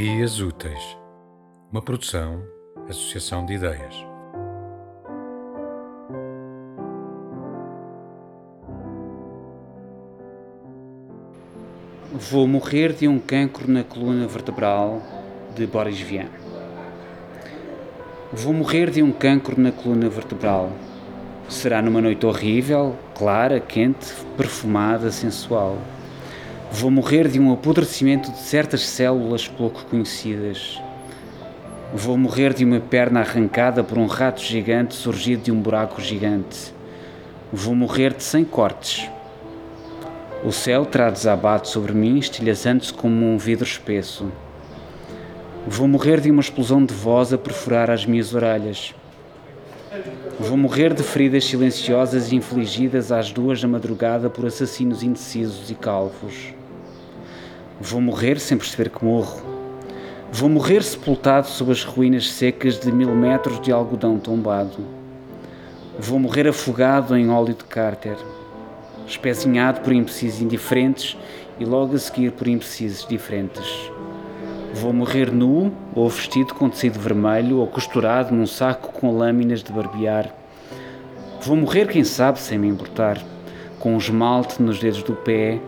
Ideias Úteis, uma produção, associação de ideias. Vou morrer de um cancro na coluna vertebral de Boris Vian. Vou morrer de um cancro na coluna vertebral. Será numa noite horrível, clara, quente, perfumada, sensual. Vou morrer de um apodrecimento de certas células pouco conhecidas. Vou morrer de uma perna arrancada por um rato gigante surgido de um buraco gigante. Vou morrer de cem cortes. O céu terá desabado sobre mim, estilhaçando-se como um vidro espesso. Vou morrer de uma explosão de voz a perfurar as minhas orelhas. Vou morrer de feridas silenciosas infligidas às duas da madrugada por assassinos indecisos e calvos. Vou morrer sem perceber que morro. Vou morrer sepultado sob as ruínas secas de mil metros de algodão tombado. Vou morrer afogado em óleo de cárter, espezinhado por imbecis indiferentes e logo a seguir por imbecis diferentes. Vou morrer nu, ou vestido com tecido vermelho, ou costurado num saco com lâminas de barbear. Vou morrer, quem sabe, sem me importar, com um esmalte nos dedos do pé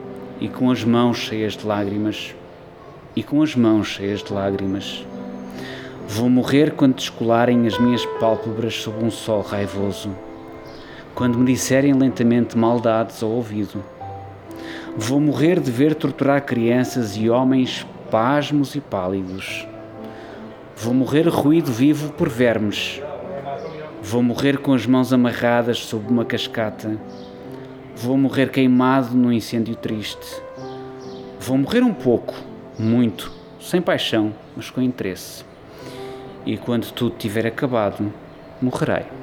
e com as mãos cheias de lágrimas. E com as mãos cheias de lágrimas. Vou morrer quando descolarem as minhas pálpebras sob um sol raivoso. Quando me disserem lentamente maldades ao ouvido. Vou morrer de ver torturar crianças e homens pasmos e pálidos. Vou morrer ruído vivo por vermes. Vou morrer com as mãos amarradas sob uma cascata. Vou morrer queimado num incêndio triste. Vou morrer um pouco, muito, sem paixão, mas com interesse. E quando tudo tiver acabado, morrerei.